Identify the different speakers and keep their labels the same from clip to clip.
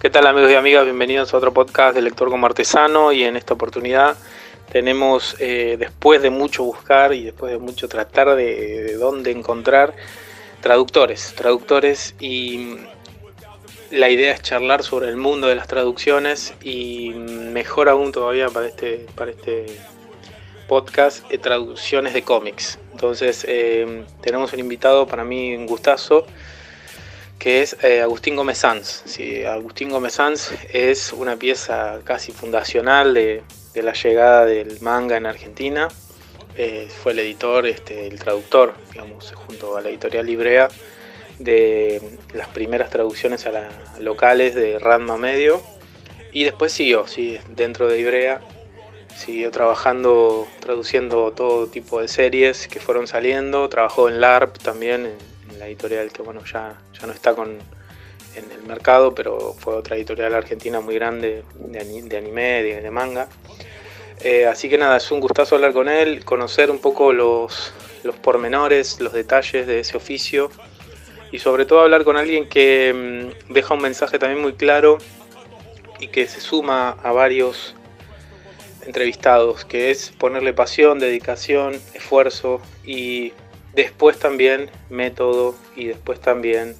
Speaker 1: ¿Qué tal amigos y amigas? Bienvenidos a otro podcast de Lector como Artesano y en esta oportunidad tenemos, eh, después de mucho buscar y después de mucho tratar de, dónde encontrar, traductores, traductores y la idea es charlar sobre el mundo de las traducciones y mejor aún todavía para este, para este podcast, eh, traducciones de cómics. Entonces eh, tenemos un invitado, para mí un gustazo, que es eh, Agustín Gómez Sanz. Agustín Gómez Sanz es una pieza casi fundacional de, la llegada del manga en Argentina. Eh, fue el editor, este, el traductor, digamos, junto a la editorial Librea, de las primeras traducciones a las locales de Ranma Medio. Y después siguió, sí, dentro de Ibrea, siguió trabajando, traduciendo todo tipo de series que fueron saliendo. Trabajó en LARP también, la editorial que bueno ya, ya no está con, en el mercado, pero fue otra editorial argentina muy grande de, anime, de, manga. Eh, así que nada, es un gustazo hablar con él, conocer un poco los, los pormenores, los detalles de ese oficio y sobre todo hablar con alguien que mm, deja un mensaje también muy claro y que se suma a varios entrevistados, que es ponerle pasión, dedicación, esfuerzo y Después también método y después también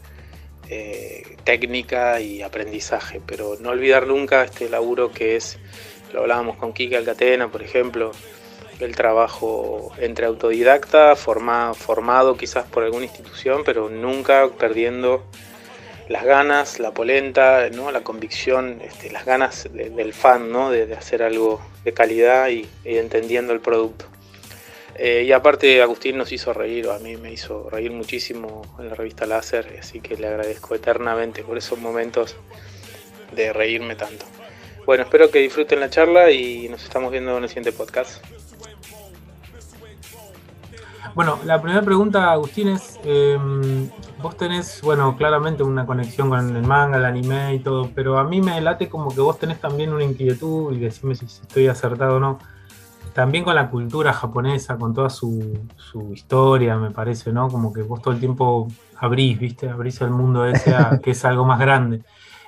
Speaker 1: eh, técnica y aprendizaje, pero no olvidar nunca este laburo que es, lo hablábamos con Kika Alcatena, por ejemplo, el trabajo entre autodidacta, formado, formado quizás por alguna institución, pero nunca perdiendo las ganas, la polenta, ¿no? la convicción, este, las ganas del fan ¿no? de, hacer algo de calidad y entendiendo el producto. Eh, y aparte Agustín nos hizo reír, o a mí me hizo reír muchísimo en la revista Láser, así que le agradezco eternamente por esos momentos de reírme tanto. Bueno, espero que disfruten la charla y nos estamos viendo en el siguiente podcast.
Speaker 2: Bueno, la primera pregunta, Agustín, es, em, vos tenés, bueno, claramente una conexión con el manga, el anime y todo, pero a mí me late como que vos tenés también una inquietud, y decime si estoy acertado o no, también con la cultura japonesa, con toda su, historia, me parece, ¿no? Como que vos todo el tiempo abrís, ¿viste? Abrís el mundo ese que es algo más grande.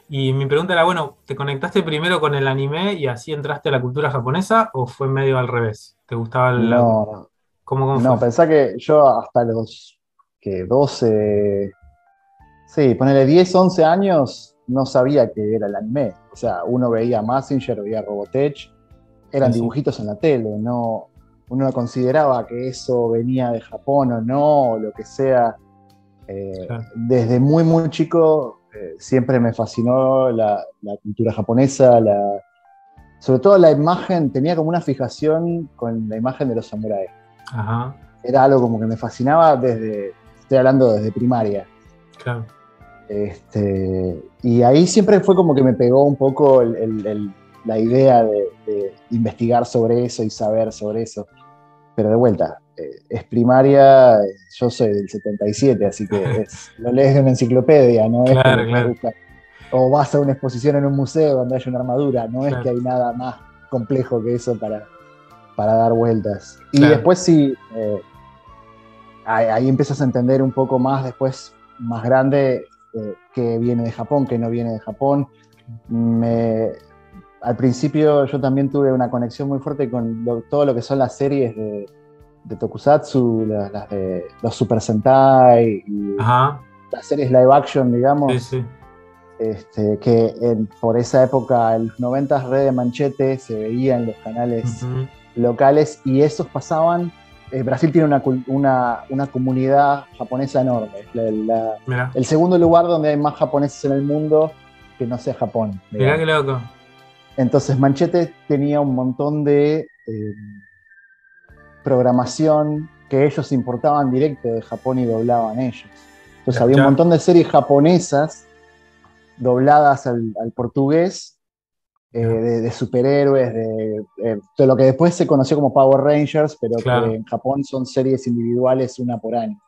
Speaker 2: Y mi pregunta era, bueno, ¿te conectaste primero con el anime y así entraste a la cultura japonesa o fue medio al revés? ¿Te gustaba el...
Speaker 3: No, ¿Cómo, no pensá que yo hasta los que 12, sí, ponele 10, 11 años, no sabía que era el anime. O sea, uno veía Massinger, veía Robotech, eran dibujitos en la tele, no, uno no consideraba que eso venía de Japón o no, o lo que sea. Eh, desde muy, muy chico eh, siempre me fascinó la, cultura japonesa, la, sobre todo la imagen, tenía como una fijación con la imagen de los samuráis. Era algo como que me fascinaba desde, estoy hablando desde primaria. Claro. Este, y ahí siempre fue como que me pegó un poco el la idea de, investigar sobre eso y saber sobre eso. Pero de vuelta, eh, es primaria, yo soy del 77, así que lo lees de una enciclopedia, no es o vas a una exposición en un museo donde hay una armadura, no es que hay nada más complejo que eso para, para dar vueltas. Y después sí, eh, ahí, empiezas a entender un poco más después, más grande, eh, que viene de Japón, que no viene de Japón. Me, al principio yo también tuve una conexión muy fuerte con todo lo que son las series de, Tokusatsu, las, de los Super Sentai y las series live action, digamos. Este, que por esa época, en los 90 Red de Manchete se veía en los canales locales y esos pasaban. Eh, Brasil tiene una, una, comunidad japonesa enorme. el segundo lugar donde hay más japoneses en el mundo que no sea Japón.
Speaker 2: Mirá qué loco.
Speaker 3: Entonces Manchete tenía un montón de eh, programación que ellos importaban directo de Japón y doblaban ellos. Entonces había un montón de series japonesas dobladas al, portugués, eh, de, superhéroes, de, lo que después se conoció como Power Rangers, pero que en Japón son series individuales una por año.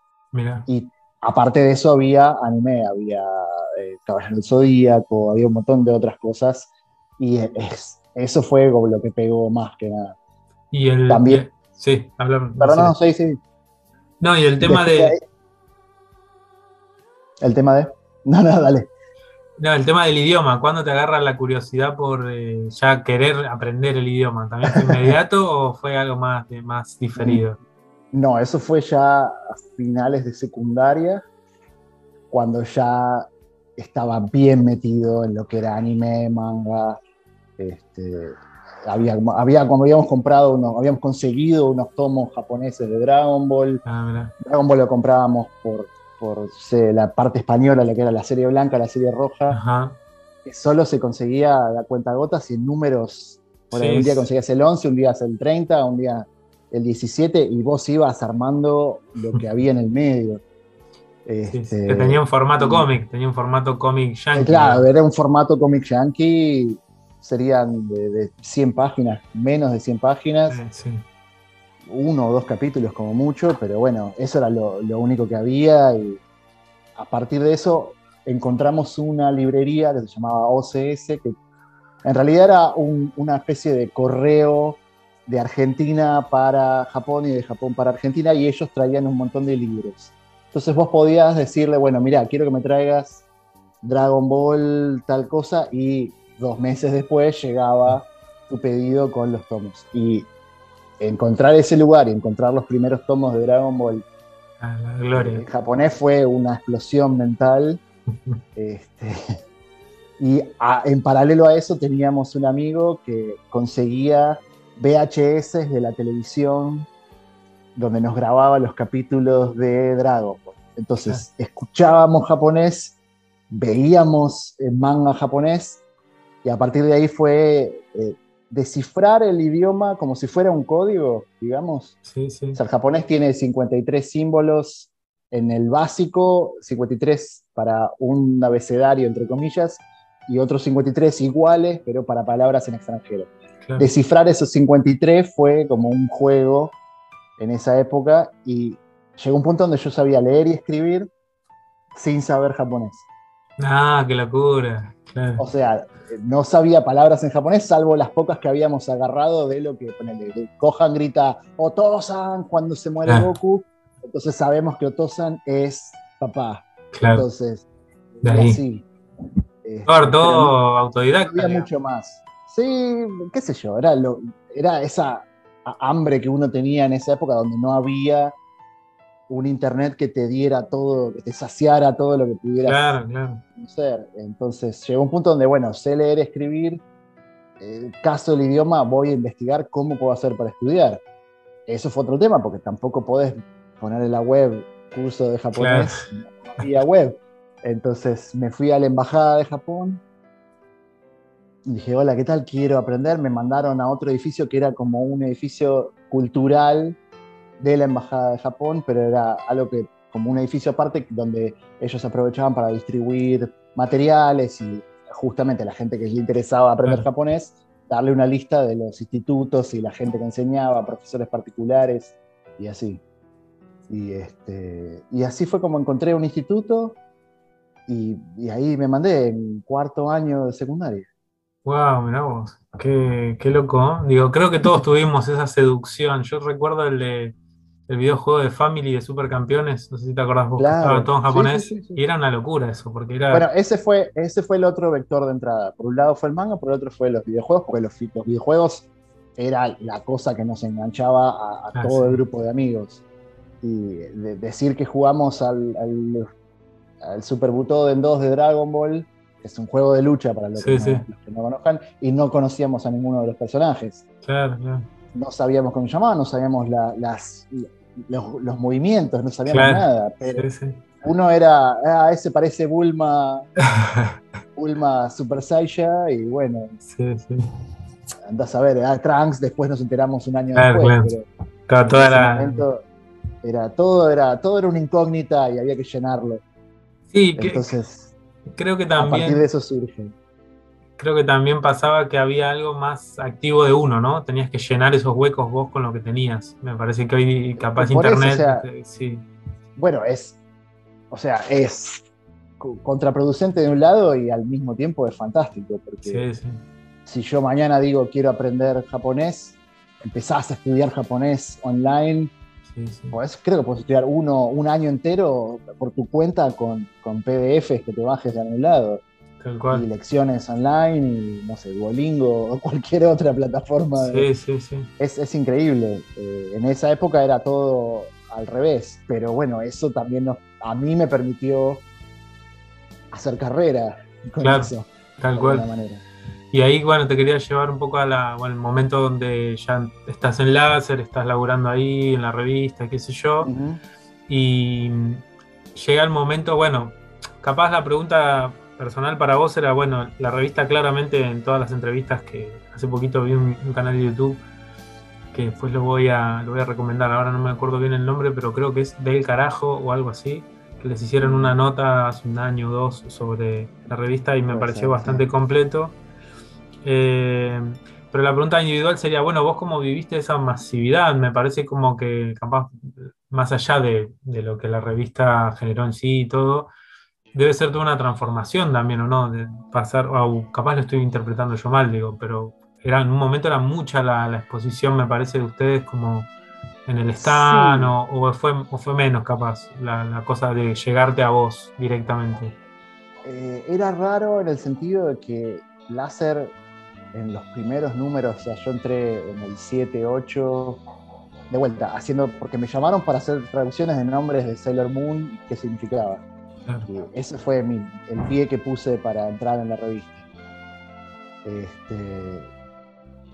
Speaker 3: Y aparte de eso había anime, había eh, Caballero del Zodíaco, había un montón de otras cosas y es, eso fue lo que pegó más que nada.
Speaker 2: Y el. También. sí, hablamos.
Speaker 3: Perdón, no, sí, sí.
Speaker 2: No, y el tema de.
Speaker 3: ¿El tema de? No, no, dale.
Speaker 1: No, el tema del idioma, ¿cuándo te agarra la curiosidad por eh, ya querer aprender el idioma? ¿También fue inmediato o fue algo más, más diferido?
Speaker 3: No, eso fue ya a finales de secundaria, cuando ya estaba bien metido en lo que era anime, manga. Este, había, había, cuando habíamos comprado, unos, habíamos conseguido unos tomos japoneses de Dragon Ball. Ah, Dragon Ball lo comprábamos por, por la parte española, la que era la serie blanca, la serie roja. Que solo se conseguía la cuenta gotas y en números. un día conseguías el 11, un día el 30, un día el 17 y vos ibas armando lo que había en el medio.
Speaker 1: Este, tenía un formato cómic, tenía un formato cómic yankee.
Speaker 3: Claro, era un formato cómic yankee, serían de, 100 páginas, menos de 100 páginas. Uno o dos capítulos como mucho, pero bueno, eso era lo, único que había y a partir de eso encontramos una librería que se llamaba OCS, que en realidad era una especie de correo de Argentina para Japón y de Japón para Argentina y ellos traían un montón de libros. Entonces vos podías decirle, bueno, mira, quiero que me traigas Dragon Ball, tal cosa, y dos meses después llegaba tu pedido con los tomos. Y encontrar ese lugar y encontrar los primeros tomos de Dragon Ball
Speaker 1: ah, gloria.
Speaker 3: en japonés fue una explosión mental. Este, y en paralelo a eso teníamos un amigo que conseguía VHS de la televisión donde nos grababa los capítulos de Dragon Ball. Entonces, escuchábamos japonés, veíamos manga japonés, y a partir de ahí fue eh, descifrar el idioma como si fuera un código, digamos.
Speaker 1: Sí, sí.
Speaker 3: O sea, el japonés tiene 53 símbolos en el básico, 53 para un abecedario, entre comillas, y otros 53 iguales, pero para palabras en extranjero. Descifrar esos 53 fue como un juego en esa época y llegó un punto donde yo sabía leer y escribir sin saber japonés.
Speaker 1: Ah, qué locura.
Speaker 3: O sea, no sabía palabras en japonés, salvo las pocas que habíamos agarrado de lo que ponele, Kohan grita Otosan cuando se muere ah. Goku. Entonces sabemos que Otosan es papá.
Speaker 1: Claro.
Speaker 3: Entonces,
Speaker 1: de ahí. Así. Este, todo autodidacta.
Speaker 3: Había mucho más. Sí, qué sé yo, era, lo, era esa hambre que uno tenía en esa época donde no había un internet que te diera todo, que te saciara todo lo que pudieras conocer. Entonces llegó un punto donde, bueno, sé leer, escribir, el caso del idioma, voy a investigar cómo puedo hacer para estudiar. Eso fue otro tema, porque tampoco podés poner en la web curso de japonés vía web. Entonces me fui a la embajada de Japón, dije, hola, ¿qué tal? Quiero aprender. Me mandaron a otro edificio que era como un edificio cultural de la Embajada de Japón, pero era algo que, como un edificio aparte, donde ellos aprovechaban para distribuir materiales y justamente a la gente que le interesaba aprender japonés, darle una lista de los institutos y la gente que enseñaba, profesores particulares y así. Y, este, y así fue como encontré un instituto y, y ahí me mandé en cuarto año de secundaria.
Speaker 1: Wow, mirá vos, qué, qué loco. Digo, creo que todos tuvimos esa seducción. Yo recuerdo el de el videojuego de Family de Supercampeones, no sé si te acordás vos, estaba todo en japonés, y era una locura eso, porque era...
Speaker 3: Bueno, ese fue, ese fue el otro vector de entrada. Por un lado fue el manga, por el otro fue los videojuegos, porque los, videojuegos era la cosa que nos enganchaba a, ah, todo el grupo de amigos. Y decir que jugamos al, al, al Super Butoden 2 de Dragon Ball es un juego de lucha para los, que, no, conozcan, y no conocíamos a ninguno de los personajes.
Speaker 1: Claro, claro.
Speaker 3: No sabíamos cómo llamaba, no sabíamos las, los, movimientos, no sabíamos nada. Pero uno era, ah, ese parece Bulma, Bulma Super Saiya, y bueno.
Speaker 1: Sí, sí.
Speaker 3: Andás a ver, ah, Trunks, después nos enteramos un año después.
Speaker 1: Pero toda la...
Speaker 3: era, todo, era, todo era una incógnita y había que llenarlo.
Speaker 1: Sí, Entonces, Creo que también.
Speaker 3: A partir de eso surge.
Speaker 1: Creo que también pasaba que había algo más activo de uno, ¿no? Tenías que llenar esos huecos vos con lo que tenías. Me parece que hoy capaz internet. Sí.
Speaker 3: Bueno, es. O sea, es contraproducente de un lado y al mismo tiempo es fantástico. Porque sí, sí. si yo mañana digo quiero aprender japonés, empezás a estudiar japonés online creo que puedes estudiar uno, un año entero por tu cuenta con, con PDFs que te bajes de algún lado. Y lecciones online, y no sé, Duolingo o cualquier otra plataforma.
Speaker 1: Sí, sí, sí.
Speaker 3: Es, increíble. Eh, en esa época era todo al revés, pero bueno, eso también a mí me permitió hacer carrera con eso.
Speaker 1: Tal cual. Manera. Y ahí, bueno, te quería llevar un poco al momento donde ya estás en láser, estás laburando ahí en la revista, qué sé yo. Y llega el momento, bueno, capaz la pregunta personal para vos era, bueno, la revista claramente en todas las entrevistas que hace poquito vi un, canal de YouTube que después lo voy a lo voy a recomendar, ahora no me acuerdo bien el nombre, pero creo que es Del Carajo o algo así, que les hicieron una nota hace un año o dos sobre la revista y me pareció bastante completo. Eh, pero la pregunta individual sería, bueno, vos cómo viviste esa masividad, me parece como que capaz, más allá de, de lo que la revista generó en sí y todo, debe ser toda una transformación también, ¿o no? De pasar, o capaz lo estoy interpretando yo mal, digo, pero era, en un momento era mucha la, exposición, me parece, de ustedes como en el stand, o, fue, fue menos capaz la, cosa de llegarte a vos directamente.
Speaker 3: Eh, era raro en el sentido de que Láser en los primeros números, o sea, yo entré en el 7, 8, de vuelta, haciendo, porque me llamaron para hacer traducciones de nombres de Sailor Moon, qué significaba ese fue el pie que puse para entrar en la revista. Este,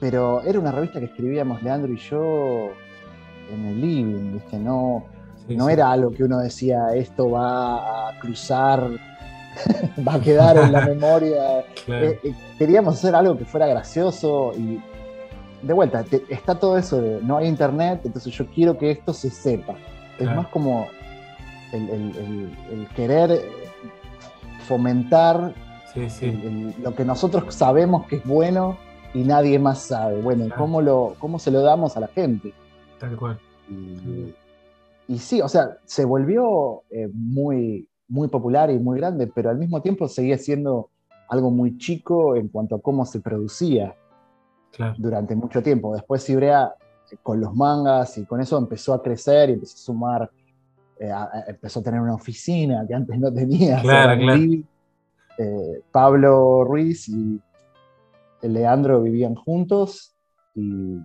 Speaker 3: pero era una revista que escribíamos Leandro y yo en el living, ¿viste? No, no era algo que uno decía, esto va a cruzar, va a quedar en la memoria. Eh, eh, queríamos hacer algo que fuera gracioso y de vuelta, está todo eso de no hay internet, entonces yo quiero que esto se sepa. Es más como el, querer fomentar lo que nosotros sabemos que es bueno y nadie más sabe. Bueno, ¿cómo, lo, ¿cómo se lo damos a la gente?
Speaker 1: Tal cual.
Speaker 3: Y, sí, o sea, se volvió eh, muy, muy popular y muy grande, pero al mismo tiempo seguía siendo algo muy chico en cuanto a cómo se producía durante mucho tiempo. Después Ibrea, eh, con los mangas y con eso empezó a crecer y empezó a sumar eh, empezó a tener una oficina que antes no tenía. Eh, Pablo Ruiz y Leandro vivían juntos y,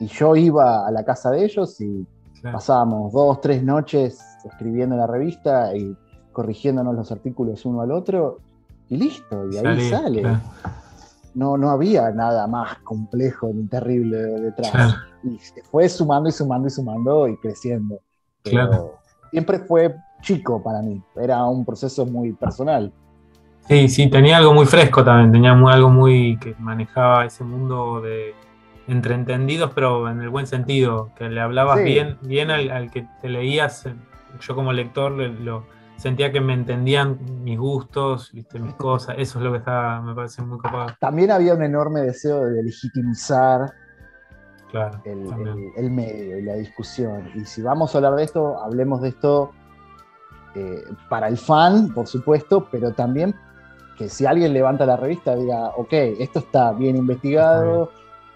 Speaker 3: yo iba a la casa de ellos y pasábamos dos, tres noches escribiendo en la revista y corrigiéndonos los artículos uno al otro y listo, y ahí sale. No, no había nada más complejo ni terrible detrás. Y se fue sumando y sumando y sumando y creciendo. claro siempre fue chico para mí, era un proceso muy personal.
Speaker 1: Sí, sí, tenía algo muy fresco también, tenía algo muy que manejaba ese mundo de entreentendidos, pero en el buen sentido, que le hablabas bien, bien al, que te leías, yo como lector lo, sentía que me entendían mis gustos, ¿viste? mis cosas, eso es lo que estaba, me parece muy copado.
Speaker 3: También había un enorme deseo de legitimizar el, medio y la discusión. Y si vamos a hablar de esto, hablemos de esto eh, para el fan, por supuesto, pero también que si alguien levanta la revista diga, ok, esto está bien investigado,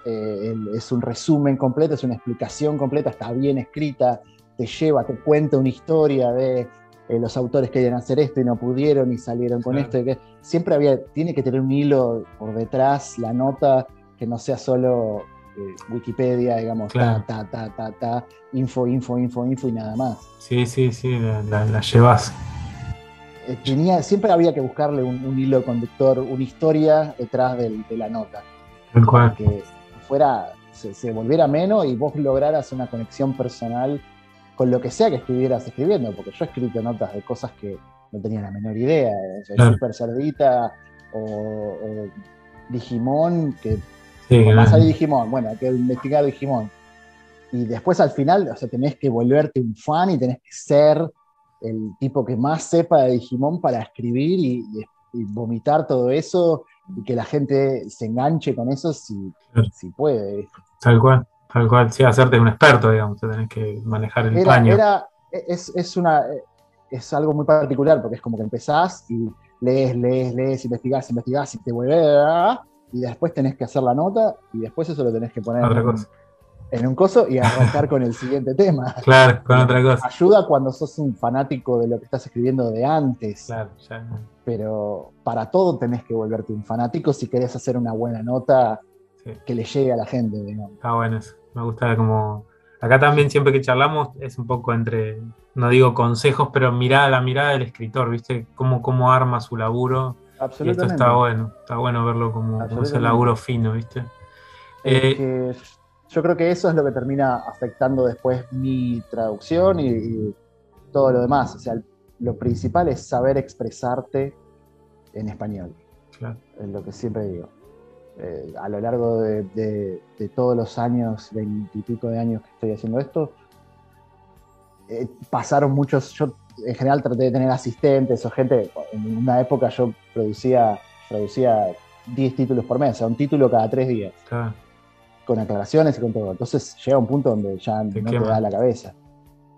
Speaker 3: eh, es un resumen completo, es una explicación completa, está bien escrita, te lleva, te cuenta una historia de eh, los autores querían hacer esto y no pudieron y salieron con esto. que siempre había, tiene que tener un hilo por detrás, la nota, que no sea solo Wikipedia, digamos, ta, ta, ta, ta, ta, info, info, info, info y nada más.
Speaker 1: Sí, sí, sí, la, llevas.
Speaker 3: Eh, tenía, siempre había que buscarle un, hilo conductor, una historia detrás de la nota. Para que fuera, se, volviera menos y vos lograras una conexión personal con lo que sea que estuvieras escribiendo, porque yo he escrito notas de cosas que no tenía la menor idea, Super Cerdita o, o Digimon, que Sí, más ahí Digimon, bueno, hay que investigar Digimon. Y después al final, o sea, tenés que volverte un fan y tenés que ser el tipo que más sepa de Digimon para escribir y, vomitar todo eso y que la gente se enganche con eso si, si puede.
Speaker 1: Tal cual, tal cual. Sí, hacerte un experto, digamos, tenés que manejar el paño.
Speaker 3: es, es, una, es algo muy particular porque es como que empezás y lees, lees, lees, investigás, investigás y te vuelves y después tenés que hacer la nota y después eso lo tenés que poner en, un coso y arrancar con el siguiente tema.
Speaker 1: Claro, con otra cosa.
Speaker 3: Ayuda cuando sos un fanático de lo que estás escribiendo de antes. Claro, ya. pero para todo tenés que volverte un fanático si querés hacer una buena nota que le llegue a la gente.
Speaker 1: Está bueno eso. Me gusta como. Acá también, siempre que charlamos, es un poco entre, no digo consejos, pero mirada, la mirada del escritor, ¿viste? Cómo, cómo arma su laburo. Y esto está bueno, está bueno verlo como, ese laburo fino, ¿viste?
Speaker 3: Eh, yo creo que eso es lo que termina afectando después mi traducción y, todo lo demás. O sea, lo principal es saber expresarte en español. Es lo que siempre digo. Eh, a lo largo de, todos los años, veintipico de años que estoy haciendo esto, eh, pasaron muchos. Yo en general traté de tener asistentes o gente. En una época yo producía, producía 10 títulos por mes, o sea, un título cada tres días. Con aclaraciones y con todo. Entonces llega un punto donde ya no te da la cabeza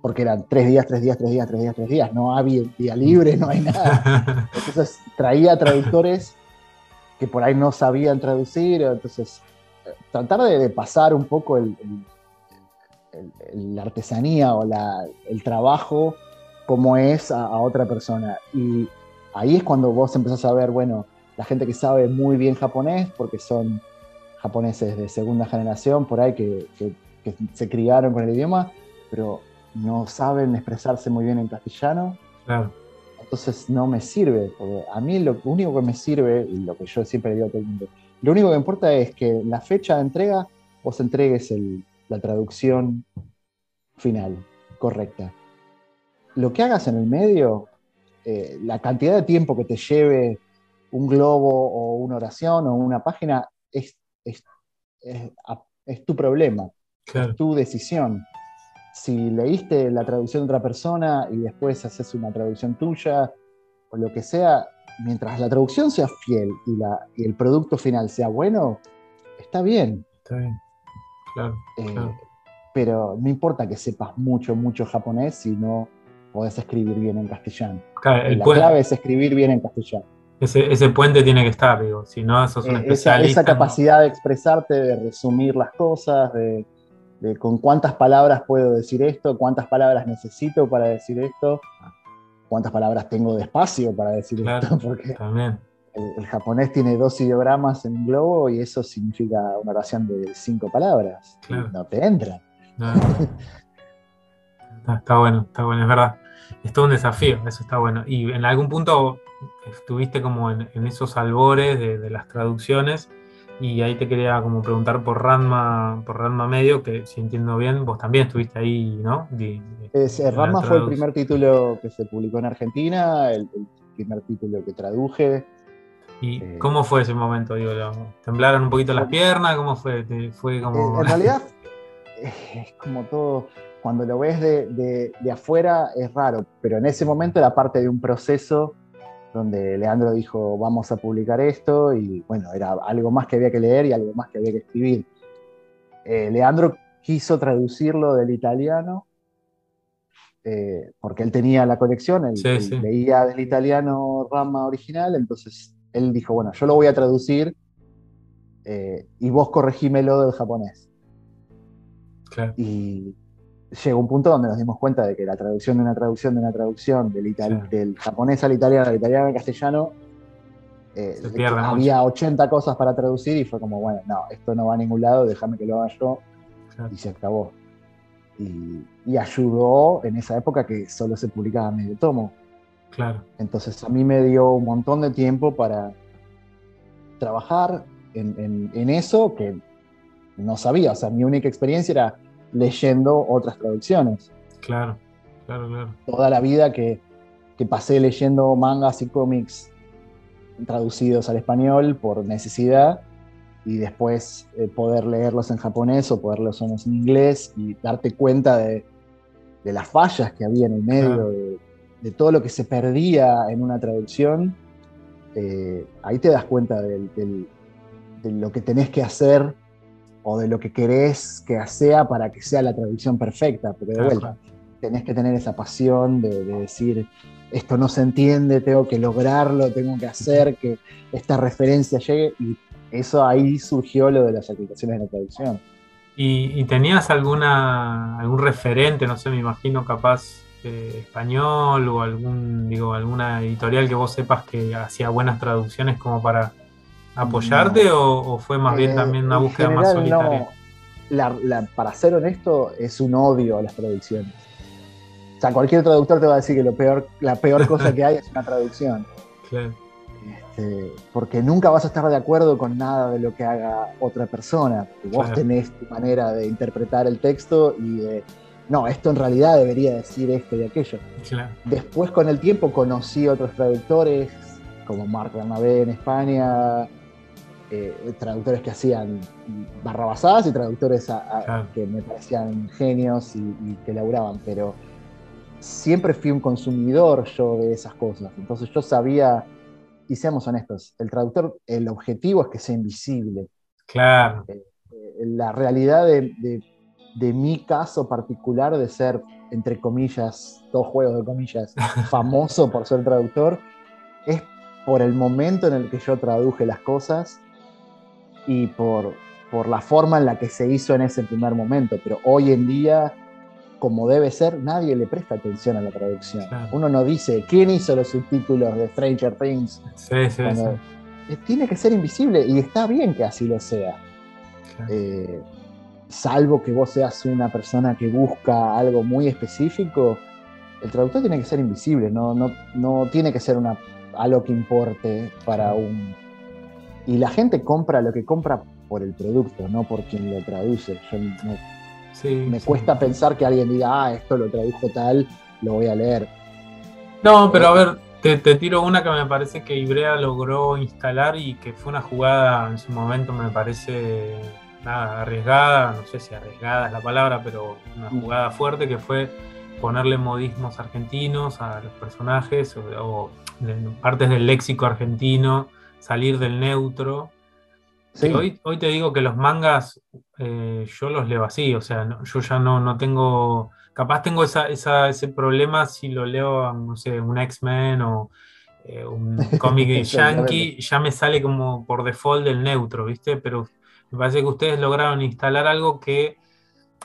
Speaker 3: porque eran tres días, tres días, tres días, tres días, tres días, no había día libre, no hay nada. Entonces traía traductores que por ahí no sabían traducir, entonces tratar de, pasar un poco el, la artesanía o el trabajo como es a, otra persona. Y ahí es cuando vos empezás a ver, bueno, la gente que sabe muy bien japonés, porque son japoneses de segunda generación, por ahí que, que se criaron con el idioma, pero no saben expresarse muy bien en castellano. Entonces no me sirve, porque a mí lo único que me sirve, y lo que yo siempre digo a todo el mundo, lo único que importa es que la fecha de entrega vos entregues la traducción final, correcta. Lo que hagas en el medio, eh, la cantidad de tiempo que te lleve un globo o una oración o una página, es, es, tu problema, es tu decisión si leíste la traducción de otra persona y después haces una traducción tuya o lo que sea, mientras la traducción sea fiel y, la, el producto final sea bueno, está bien.
Speaker 1: Está bien, claro,
Speaker 3: eh, Pero no importa que sepas mucho, mucho japonés si no podés escribir bien en castellano. la clave es escribir bien en castellano.
Speaker 1: Ese, puente tiene que estar, digo, si no sos un eh, especialista.
Speaker 3: Esa, capacidad de expresarte, de resumir las cosas, de, con cuántas palabras puedo decir esto, cuántas palabras necesito para decir esto, cuántas palabras tengo de espacio para decir esto, porque El, japonés tiene dos ideogramas en un globo y eso significa una oración de cinco palabras. No te entra.
Speaker 1: está, bueno, está bueno, es verdad. Es todo un desafío, eso está bueno. Y en algún punto estuviste como en, esos albores de las traducciones y ahí te quería como preguntar por Ranma, por Ranma Medio, que si entiendo bien, vos también estuviste ahí, ¿no?
Speaker 3: Ranma fue el primer título que se publicó en Argentina, el, primer título que traduje.
Speaker 1: ¿Y eh, cómo fue ese momento? Digo, ¿Temblaron un poquito las piernas? ¿Cómo fue? fue como...
Speaker 3: Eh, en realidad es como todo, cuando lo ves de, de afuera es raro, pero en ese momento era parte de un proceso donde Leandro dijo, vamos a publicar esto, y bueno, era algo más que había que leer y algo más que había que escribir. Eh, Leandro quiso traducirlo del italiano, eh, porque él tenía la conexión, él, leía del italiano Rama original, entonces él dijo, bueno, yo lo voy a traducir eh, y vos corregímelo del japonés. Y llegó un punto donde nos dimos cuenta de que la traducción de una traducción de una traducción del, del japonés al italiano, del italiano al castellano, eh, había 80 cosas para traducir y fue como, bueno, no, esto no va a ningún lado, déjame que lo haga yo. Y se acabó. Y, ayudó en esa época que solo se publicaba medio tomo.
Speaker 1: Claro.
Speaker 3: Entonces a mí me dio un montón de tiempo para trabajar en, en eso que no sabía. O sea, mi única experiencia era leyendo otras traducciones.
Speaker 1: Claro, claro, claro.
Speaker 3: Toda la vida que, pasé leyendo mangas y cómics traducidos al español por necesidad y después eh, poder leerlos en japonés o poder leerlos en inglés y darte cuenta de, las fallas que había en el medio, de, todo lo que se perdía en una traducción, eh, ahí te das cuenta de lo que tenés que hacer o de lo que querés que sea para que sea la traducción perfecta, porque de vuelta tenés que tener esa pasión de, decir, esto no se entiende, tengo que lograrlo, tengo que hacer que esta referencia llegue, y eso ahí surgió lo de las aplicaciones de la traducción.
Speaker 1: ¿Y, tenías alguna, algún referente, no sé, me imagino capaz eh, español o algún, digo, alguna editorial que vos sepas que hacía buenas traducciones como para apoyarte o, fue más bien eh, también una búsqueda más solitaria?
Speaker 3: para ser honesto, es un odio a las traducciones. O sea, cualquier traductor te va a decir que lo peor, la peor cosa que hay es una traducción. Claro. Este, porque nunca vas a estar de acuerdo con nada de lo que haga otra persona. Vos tenés tu manera de interpretar el texto y de, no, esto en realidad debería decir esto y aquello. Después con el tiempo conocí otros traductores, como Marc Bernabé en España, eh, traductores que hacían barrabasadas y traductores que me parecían genios y, y que laburaban, pero siempre fui un consumidor yo de esas cosas. Entonces yo sabía y seamos honestos, el traductor, el objetivo es que sea invisible.
Speaker 1: Claro.
Speaker 3: Eh, eh, la realidad de, mi caso particular de ser, entre comillas, dos juegos de comillas, famoso por ser traductor, es por el momento en el que yo traduje las cosas y por, por la forma en la que se hizo en ese primer momento. Pero hoy en día como debe ser, nadie le presta atención a la traducción. Uno no dice, ¿quién hizo los subtítulos de Stranger Things? Sí, sí, sí. Tiene que ser invisible y está bien que así lo sea. Eh, salvo que vos seas una persona que busca algo muy específico, el traductor tiene que ser invisible, no, no, no tiene que ser una, algo que importe para un... Y la gente compra lo que compra por el producto, no por quien lo traduce. Yo no, me cuesta pensar que alguien diga, ah, esto lo tradujo tal, lo voy a leer.
Speaker 1: No, pero a ver, te, tiro una que me parece que Ibrea logró instalar y que fue una jugada en su momento, me parece nada, arriesgada, no sé si arriesgada es la palabra, pero una mm. jugada fuerte que fue ponerle modismos argentinos a los personajes o partes del léxico argentino, salir del neutro Hoy, hoy te digo que los mangas eh, yo los leo así, o sea, yo ya no, no tengo, capaz tengo esa, ese problema si lo leo, no sé, un X-Men o eh, un cómic yankee, ya me sale como por default del neutro, ¿viste? Pero me parece que ustedes lograron instalar algo que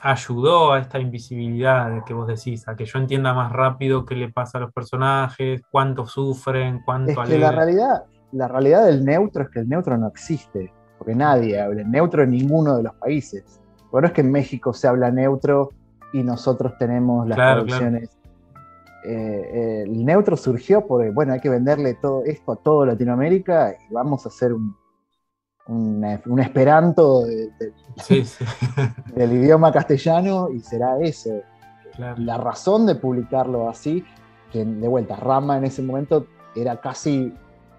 Speaker 1: ayudó a esta invisibilidad que vos decís, a que yo entienda más rápido qué le pasa a los personajes, cuánto sufren, cuánto
Speaker 3: es que la realidad, la realidad del neutro es que el neutro no existe porque nadie habla neutro en ninguno de los países. Bueno, es que en México se habla neutro y nosotros tenemos las traducciones. Eh, eh, el neutro surgió porque, bueno, hay que venderle todo esto a toda Latinoamérica y vamos a hacer un, un, esperanto del idioma castellano y será eso. La razón de publicarlo así, que de vuelta, Rama en ese momento era casi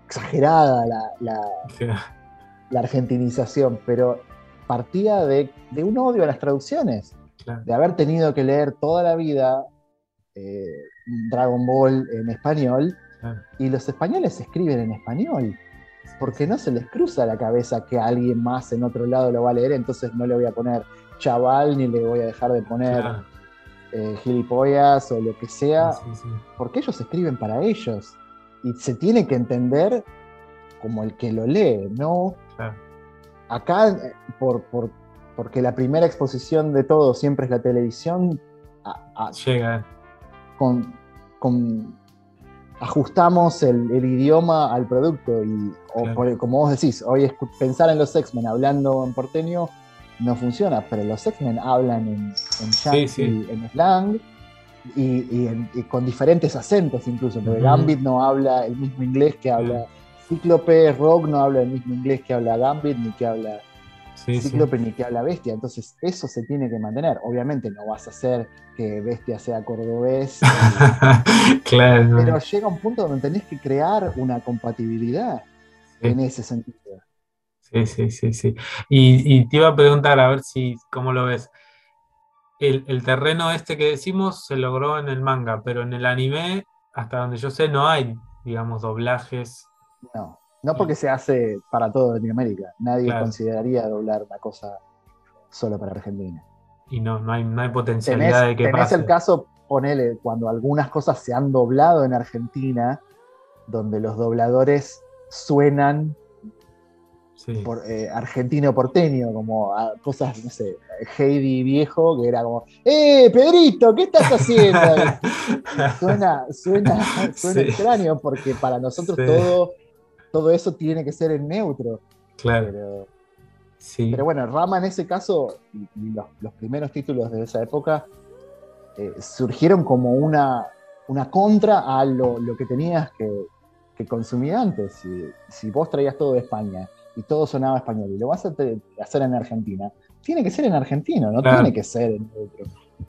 Speaker 3: exagerada la, la argentinización, pero partía de, un odio a las traducciones, de haber tenido que leer toda la vida eh, Dragon Ball en español, y los españoles escriben en español, porque no se les cruza la cabeza que alguien más en otro lado lo va a leer, entonces no le voy a poner chaval ni le voy a dejar de poner eh, gilipollas o lo que sea, porque ellos escriben para ellos. Y se tiene que entender como el que lo lee, no Acá, eh, por, porque la primera exposición de todo siempre es la televisión,
Speaker 1: llega.
Speaker 3: Con, ajustamos el, idioma al producto y, como vos decís, hoy pensar en los X-Men hablando en porteño no funciona, pero los X-Men hablan en, en en slang y, con diferentes acentos incluso, porque Gambit no habla el mismo inglés que habla Cíclope Rogue no habla el mismo inglés que habla Gambit, ni que habla Cíclope, ni que habla Bestia. Entonces, eso se tiene que mantener. Obviamente, no vas a hacer que Bestia sea cordobés. claro. Pero llega un punto donde tenés que crear una compatibilidad en ese sentido.
Speaker 1: Sí, sí, sí, sí. Y, te iba a preguntar, a ver si, cómo lo ves. El, el, terreno este que decimos se logró en el manga, pero en el anime, hasta donde yo sé, no hay, digamos, doblajes
Speaker 3: no, no porque se hace para todo Latinoamérica. Nadie consideraría doblar una cosa solo para Argentina.
Speaker 1: Y no, no hay, no hay potencialidad de que
Speaker 3: tenés el caso, ponele, cuando algunas cosas se han doblado en Argentina, donde los dobladores suenan por, eh, argentino porteño, como cosas, no sé, Heidi viejo, que era como, ¡eh, Pedrito, ¿qué estás haciendo? suena suena, suena extraño porque para nosotros todo, todo eso tiene que ser en neutro.
Speaker 1: Claro.
Speaker 3: Pero, pero bueno, Rama en ese caso, y, los, primeros títulos de esa época, eh, surgieron como una, una contra a lo, que tenías que, que consumir antes. Si, si vos traías todo de España y todo sonaba español y lo vas a hacer en Argentina, tiene que ser en argentino, no tiene que ser en otro.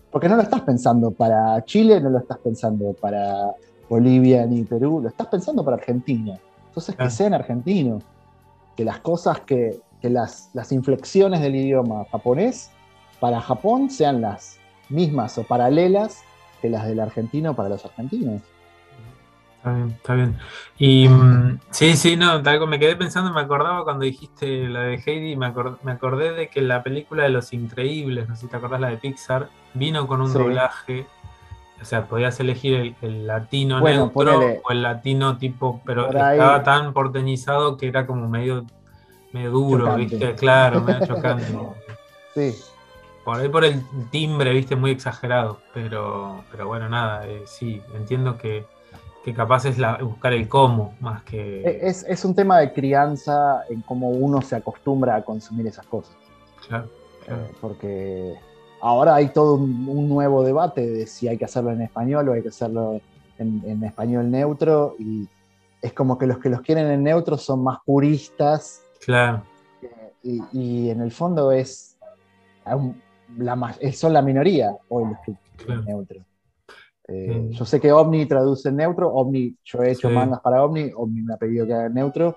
Speaker 3: Porque no lo estás pensando para Chile, no lo estás pensando para Bolivia ni Perú, lo estás pensando para Argentina. Entonces que sea en argentino, que las cosas que, que las, las inflexiones del idioma japonés para Japón sean las mismas o paralelas que las del argentino para los argentinos.
Speaker 1: Está bien, está bien. Y mm, sí, sí, no, tal, me quedé pensando, me acordaba cuando dijiste la de Heidi, me, me acordé de que la película de Los Increíbles, no sé si te acordás la de Pixar, vino con un doblaje, o sea, podías elegir el, latino neutro o el latino tipo, pero estaba tan porteñizado que era como medio, medio duro, ¿viste? Claro, medio chocante.
Speaker 3: sí.
Speaker 1: Por ahí por el timbre, viste, muy exagerado, pero, pero bueno, nada, eh, sí, entiendo que que capaz es la, buscar el cómo más que...
Speaker 3: E, es, un tema de crianza en cómo uno se acostumbra a consumir esas cosas.
Speaker 1: Claro,
Speaker 3: eh, porque ahora hay todo un, nuevo debate de si hay que hacerlo en español o hay que hacerlo en, español neutro y es como que los que los quieren en neutro son más puristas.
Speaker 1: Claro.
Speaker 3: y, en el fondo es, la, son la minoría hoy los que quieren neutro. Eh, yo sé que Omni traduce en neutro, Omni, yo he hecho mangas para Omni, Omni me ha pedido que haga en neutro,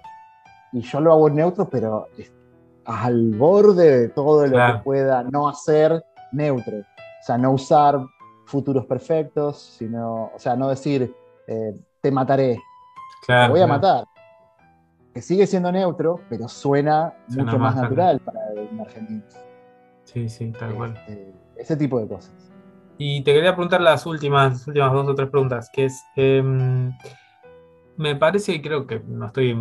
Speaker 3: y yo lo hago en neutro, pero al borde de todo lo que pueda no hacer neutro. O sea, no usar futuros perfectos, sino, o sea, no decir eh, te mataré, te voy a matar. Que sigue siendo neutro, pero suena, mucho más, natural para un argentino.
Speaker 1: Sí, sí, tal cual.
Speaker 3: Este, ese tipo de cosas.
Speaker 1: Y te quería preguntar las últimas, últimas dos o tres preguntas, que es, em, me parece y creo que no estoy,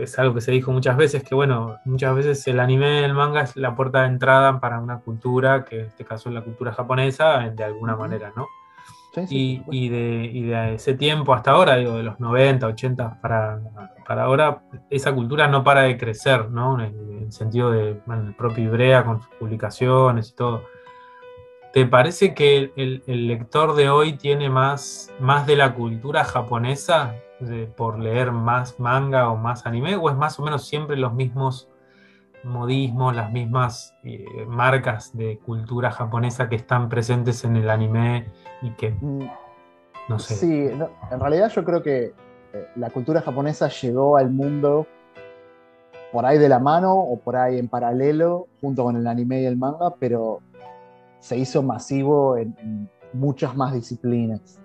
Speaker 1: es algo que se dijo muchas veces, que bueno, muchas veces el anime, el manga es la puerta de entrada para una cultura, que en este caso es la cultura japonesa, de alguna manera, ¿no? Sí, y, de, ese tiempo hasta ahora, digo, de los 90, 80 para, para ahora, esa cultura no para de crecer, ¿no? En, el sentido de el propio Ibrea con sus publicaciones y todo. ¿Te parece que el, lector de hoy tiene más, más de la cultura japonesa por leer más manga o más anime? ¿O es más o menos siempre los mismos modismos, las mismas eh, marcas de cultura japonesa que están presentes en el anime y que... Mm, no sé.
Speaker 3: Sí, en realidad yo creo que eh, la cultura japonesa llegó al mundo por ahí de la mano o por ahí en paralelo junto con el anime y el manga, pero se hizo masivo en, muchas más disciplinas.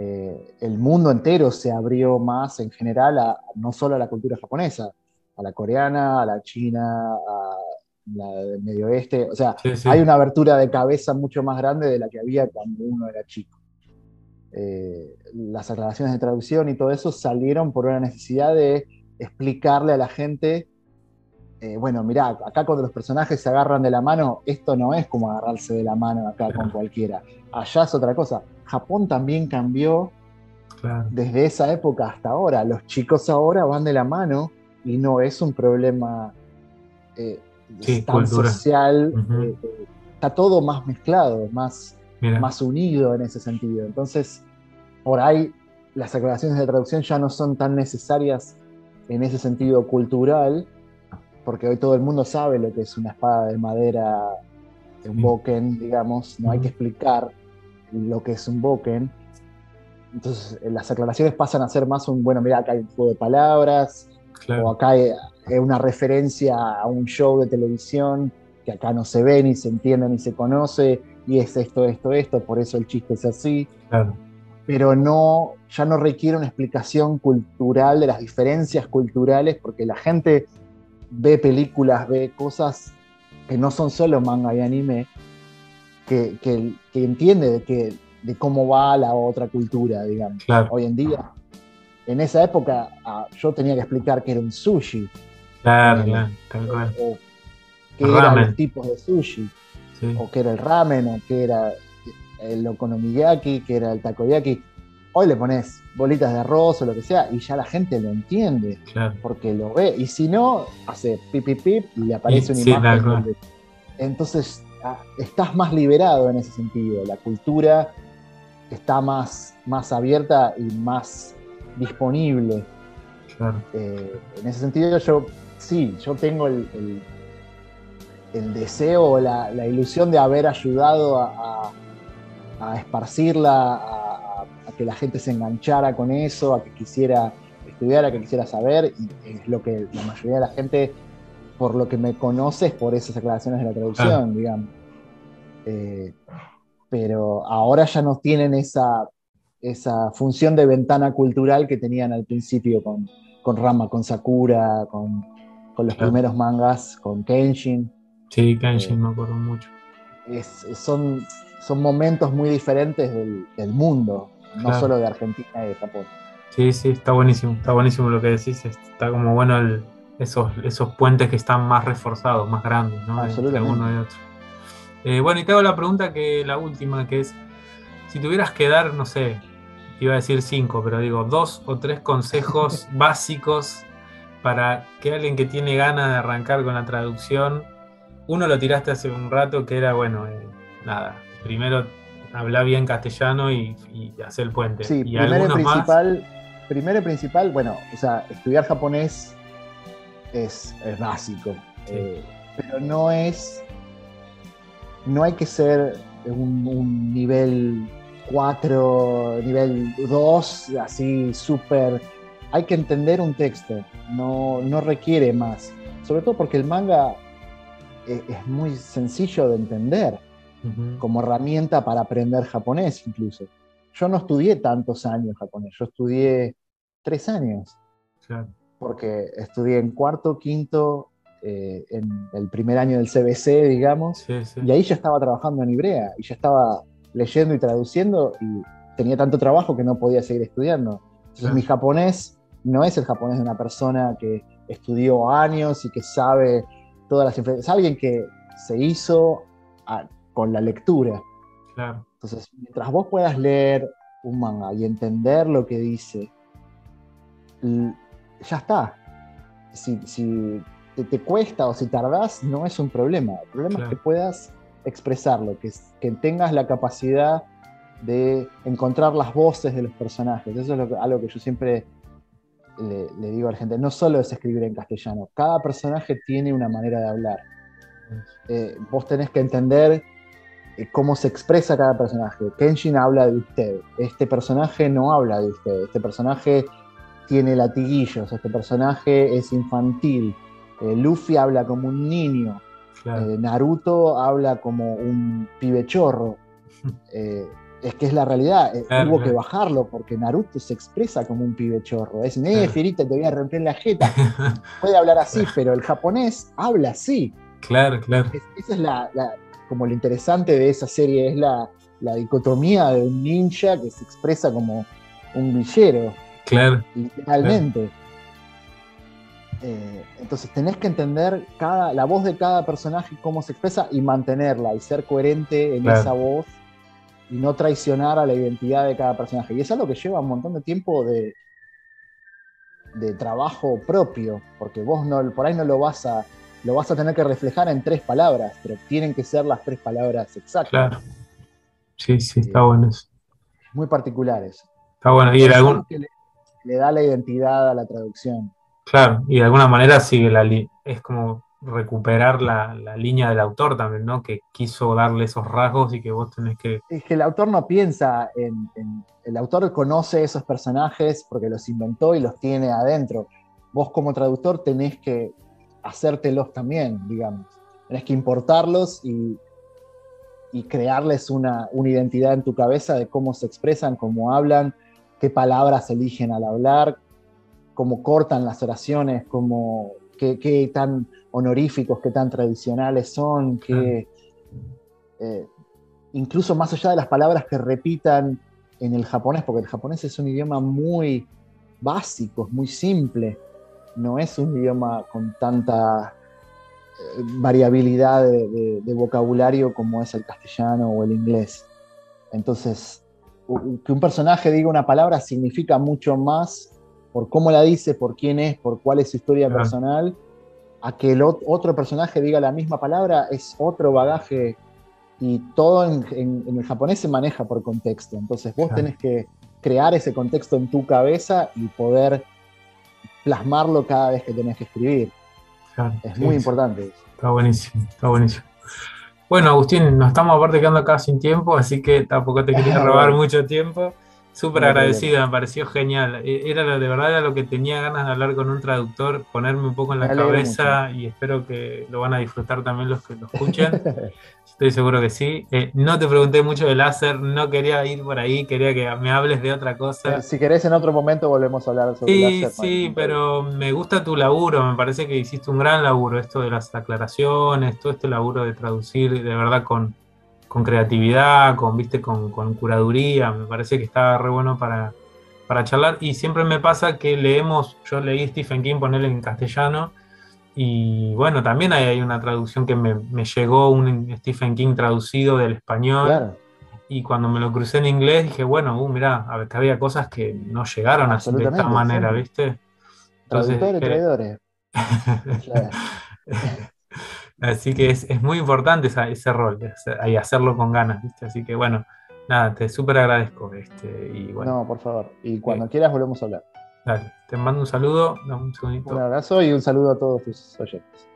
Speaker 3: Eh, el mundo entero se abrió más en general, a, no solo a la cultura japonesa, a la coreana, a la china, a la del Medio Oeste. O sea, hay una abertura de cabeza mucho más grande de la que había cuando uno era chico. Eh, las aclaraciones de traducción y todo eso salieron por una necesidad de explicarle a la gente eh, bueno, mirá, acá cuando los personajes se agarran de la mano, esto no es como agarrarse de la mano acá con cualquiera. Allá es otra cosa. Japón también cambió desde esa época hasta ahora. Los chicos ahora van de la mano y no es un problema eh, tan social. Eh, está todo más mezclado, más, más unido en ese sentido. Entonces, por ahí las aclaraciones de traducción ya no son tan necesarias en ese sentido cultural, porque hoy todo el mundo sabe lo que es una espada de madera, de un boken, digamos, no hay que explicar lo que es un boken. Entonces eh, las aclaraciones pasan a ser más un, bueno, mira, acá hay un juego de palabras, o acá hay, una referencia a un show de televisión que acá no se ve, ni se entiende, ni se conoce, y es esto, esto, esto, por eso el chiste es así. Pero no, ya no requiere una explicación cultural de las diferencias culturales, porque la gente ve películas, ve cosas que no son solo manga y anime, que, entiende de, que, de cómo va la otra cultura, digamos. Hoy en día, en esa época, ah, yo tenía que explicar que era un sushi.
Speaker 1: Claro, claro, tal cual.
Speaker 3: O, qué eran los tipos de sushi, o qué era el ramen, o qué era el okonomiyaki, qué era el takoyaki. Hoy le pones bolitas de arroz o lo que sea y ya la gente lo entiende porque lo ve. Y si no, hace pip, pip, pip y le aparece una imagen. Entonces ah, estás más liberado en ese sentido. La cultura está más, más abierta y más disponible. Eh, en ese sentido, yo sí, yo tengo el, el, deseo o la, ilusión de haber ayudado a, a, esparcirla, a, que la gente se enganchara con eso, a que quisiera estudiar, a que quisiera saber, y es lo que la mayoría de la gente, por lo que me conoce, es por esas aclaraciones de la traducción, digamos. Eh, pero ahora ya no tienen esa, esa función de ventana cultural que tenían al principio con, con Rama, con Sakura, con, los primeros mangas, con Kenshin.
Speaker 1: Sí, Kenshin eh, me acuerdo mucho.
Speaker 3: son, son momentos muy diferentes del, mundo, no solo de Argentina y de Japón.
Speaker 1: Sí, sí, está buenísimo, está buenísimo lo que decís, está como bueno esos, esos puentes que están más reforzados, más grandes, ¿no? Entre uno y otro. Eh, bueno, y te hago la pregunta que la última, que es, si tuvieras que dar, no sé, iba a decir cinco, pero digo, dos o tres consejos básicos para que alguien que tiene ganas de arrancar con la traducción, uno lo tiraste hace un rato, que era, bueno, eh, nada, primero habla bien castellano y, y hacer el puente.
Speaker 3: Sí, primero y principal, primero y principal, bueno, o sea, estudiar japonés es, básico, eh, pero no es no hay que ser un, nivel 4, nivel 2, así súper... Hay que entender un texto, no, requiere más. Sobre todo porque el manga e, es, muy sencillo de entender como herramienta para aprender japonés incluso. Yo no estudié tantos años japonés, yo estudié tres años. Porque estudié en cuarto, quinto eh, en el primer año del CBC, digamos, y ahí ya estaba trabajando en Ibrea y ya estaba leyendo y traduciendo y tenía tanto trabajo que no podía seguir estudiando. Entonces mi japonés no es el japonés de una persona que estudió años y que sabe todas las influencias, es alguien que se hizo con la lectura. Entonces, mientras vos puedas leer un manga y entender lo que dice, ya está. Si, si te, cuesta o si tardás, no es un problema. El problema es que puedas expresarlo, que, que tengas la capacidad de encontrar las voces de los personajes. Eso es algo que yo siempre le, digo a la gente. No solo es escribir en castellano, cada personaje tiene una manera de hablar. Eh, vos tenés que entender eh, cómo se expresa cada personaje. Kenshin habla de usted, este personaje no habla de usted, este personaje tiene latiguillos, este personaje es infantil, eh, Luffy habla como un niño, eh, Naruto habla como un pibe chorro. Eh, es que es la realidad, hubo que bajarlo porque Naruto se expresa como un pibe chorro. Es, eh, Fierita, te voy a romper la jeta. Puede hablar así, pero el japonés habla así.
Speaker 1: Claro, claro.
Speaker 3: esa es la, como lo interesante de esa serie, es la, dicotomía de un ninja que se expresa como un villero.
Speaker 1: Claro.
Speaker 3: Literalmente. Eh, entonces tenés que entender cada, la voz de cada personaje, cómo se expresa y mantenerla y ser coherente en esa voz y no traicionar a la identidad de cada personaje. Y es algo que lleva un montón de tiempo de, de trabajo propio, porque vos no, por ahí no lo vas a lo vas a tener que reflejar en tres palabras, pero tienen que ser las tres palabras exactas.
Speaker 1: Claro. Sí, sí, está bueno eso.
Speaker 3: Muy particulares.
Speaker 1: Está bueno. Y algún...
Speaker 3: le da la identidad a la traducción.
Speaker 1: Claro, y de alguna manera sigue la es como recuperar la, línea del autor también, ¿no? Que quiso darle esos rasgos y que vos tenés que...
Speaker 3: Es que el autor no piensa en, El autor conoce esos personajes porque los inventó y los tiene adentro. Vos como traductor tenés que hacértelos también, digamos. Tenés que importarlos y, y crearles una, una identidad en tu cabeza de cómo se expresan, cómo hablan, qué palabras eligen al hablar, cómo cortan las oraciones, cómo, qué, tan honoríficos, qué tan tradicionales son, que eh, incluso más allá de las palabras que repitan en el japonés, porque el japonés es un idioma muy básico, muy simple. no es un idioma con tanta eh, variabilidad de, vocabulario como es el castellano o el inglés. Entonces, que un personaje diga una palabra significa mucho más por cómo la dice, por quién es, por cuál es su historia personal, a que el otro personaje diga la misma palabra es otro bagaje y todo en, el japonés se maneja por contexto. Entonces vos tenés que crear ese contexto en tu cabeza y poder plasmarlo cada vez que tenés que escribir. es muy importante.
Speaker 1: Está buenísimo, está buenísimo. Bueno, Agustín, nos estamos aparte quedando acá sin tiempo, así que tampoco te quería robar mucho tiempo. Súper agradecido, me pareció genial. E, era de verdad era lo que tenía ganas de hablar con un traductor, ponerme un poco en la cabeza y espero que lo van a disfrutar también los que lo escuchen. Estoy seguro que sí. Eh, no te pregunté mucho de láser, no quería ir por ahí, quería que me hables de otra cosa.
Speaker 3: Si querés, en otro momento volvemos a hablar sobre
Speaker 1: sí, láser. Sí, sí, pero me gusta tu laburo, me parece que hiciste un gran laburo, esto de las aclaraciones, todo este laburo de traducir de verdad con con creatividad, con, ¿viste? Con, curaduría, me parece que está re bueno para, para charlar. Y siempre me pasa que leemos, yo leí Stephen King, ponerle en castellano, y bueno, también hay, una traducción que me, llegó, un Stephen King traducido del español. Y cuando me lo crucé en inglés dije, bueno, uh, mirá, a ver, que había cosas que no llegaron así de esta manera, ¿viste?
Speaker 3: Traductores, traidores.
Speaker 1: Así que es, muy importante ese rol, y hacerlo con ganas, ¿viste? Así que bueno, nada, te súper agradezco. Este, y bueno,
Speaker 3: no, por favor. Y cuando quieras volvemos a hablar.
Speaker 1: Dale, te mando un saludo, un
Speaker 3: segundito. Un abrazo y un saludo a todos tus oyentes.